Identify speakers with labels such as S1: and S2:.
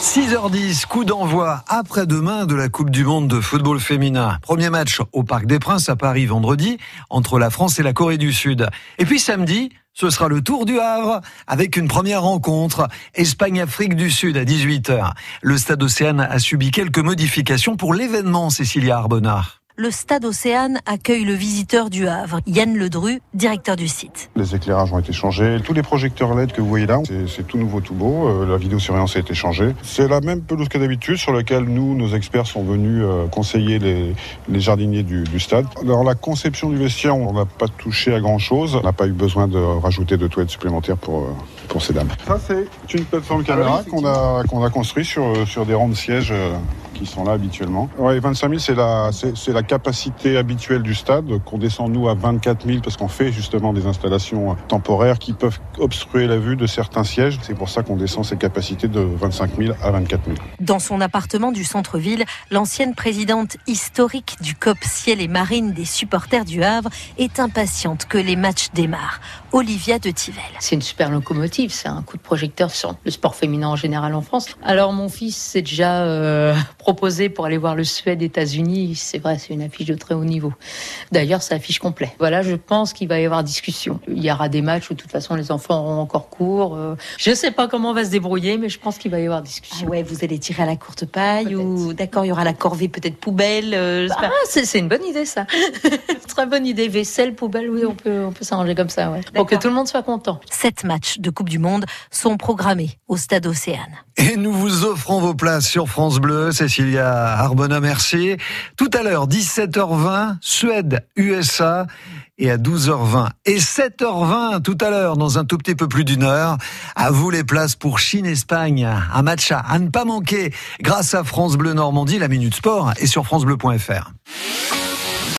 S1: 6h10, coup d'envoi après-demain de la Coupe du Monde de football féminin. Premier match au Parc des Princes à Paris vendredi entre la France et la Corée du Sud. Et puis samedi, ce sera le Tour du Havre avec une première rencontre Espagne-Afrique du Sud à 18h. Le Stade Océane a subi quelques modifications pour l'événement, Cécilia Arbonnard
S2: le stade Océane accueille le visiteur du Havre, Yann Ledru, directeur du site.
S3: Les éclairages ont été changés. Tous les projecteurs LED que vous voyez là, c'est tout nouveau, tout beau. Euh, la vidéosurveillance a été changée. C'est la même pelouse que d'habitude sur laquelle nous, nos experts sont venus euh, conseiller les, jardiniers du, stade. Alors la conception du vestiaire, on n'a pas touché à grand chose. On n'a pas eu besoin de rajouter de toilettes supplémentaires pour, euh, pour ces dames. Ça, c'est une plateforme caméra ah qu'on a, qu'on a construit sur, sur des rangs de sièges qui sont là habituellement. Ouais, 25 000, c'est la, c'est, la capacité habituelle du stade, qu'on descend nous à 24 000 parce qu'on fait justement des installations temporaires qui peuvent obstruer la vue de certains sièges. C'est pour ça qu'on descend ces capacités de 25 000 à 24 000.
S2: Dans son appartement du centre-ville, l'ancienne présidente historique du COP Ciel et Marine des supporters du Havre est impatiente que les matchs démarrent. Olivia de Tivelle.
S4: C'est une super locomotive, c'est un coup de projecteur sur le sport féminin en général en France. Alors mon fils s'est déjà euh, proposé pour aller voir le Suède-États-Unis. C'est vrai, c'est une affiche de très haut niveau. D'ailleurs, c'est affiche complet. Voilà, je pense qu'il va y avoir discussion. Il y aura des matchs où de toute façon les enfants auront encore cours. Euh, je ne sais pas comment on va se débrouiller, mais je pense qu'il va y avoir discussion.
S2: Ah ouais, vous allez tirer à la courte paille ou d'accord, il y aura la corvée peut-être poubelle.
S4: Euh, ah, c'est une bonne idée ça. très bonne idée. Vaisselle, poubelle, oui, on peut, on peut s'arranger comme ça. Ouais pour que tout le monde soit content.
S2: Sept matchs de Coupe du Monde sont programmés au Stade Océane.
S1: Et nous vous offrons vos places sur France Bleu. Cécilia Arbona, merci. Tout à l'heure, 17h20, Suède, USA et à 12h20 et 7h20 tout à l'heure dans un tout petit peu plus d'une heure. À vous les places pour Chine-Espagne. Un match à, ne pas manquer grâce à France Bleu Normandie. La Minute Sport et sur francebleu.fr.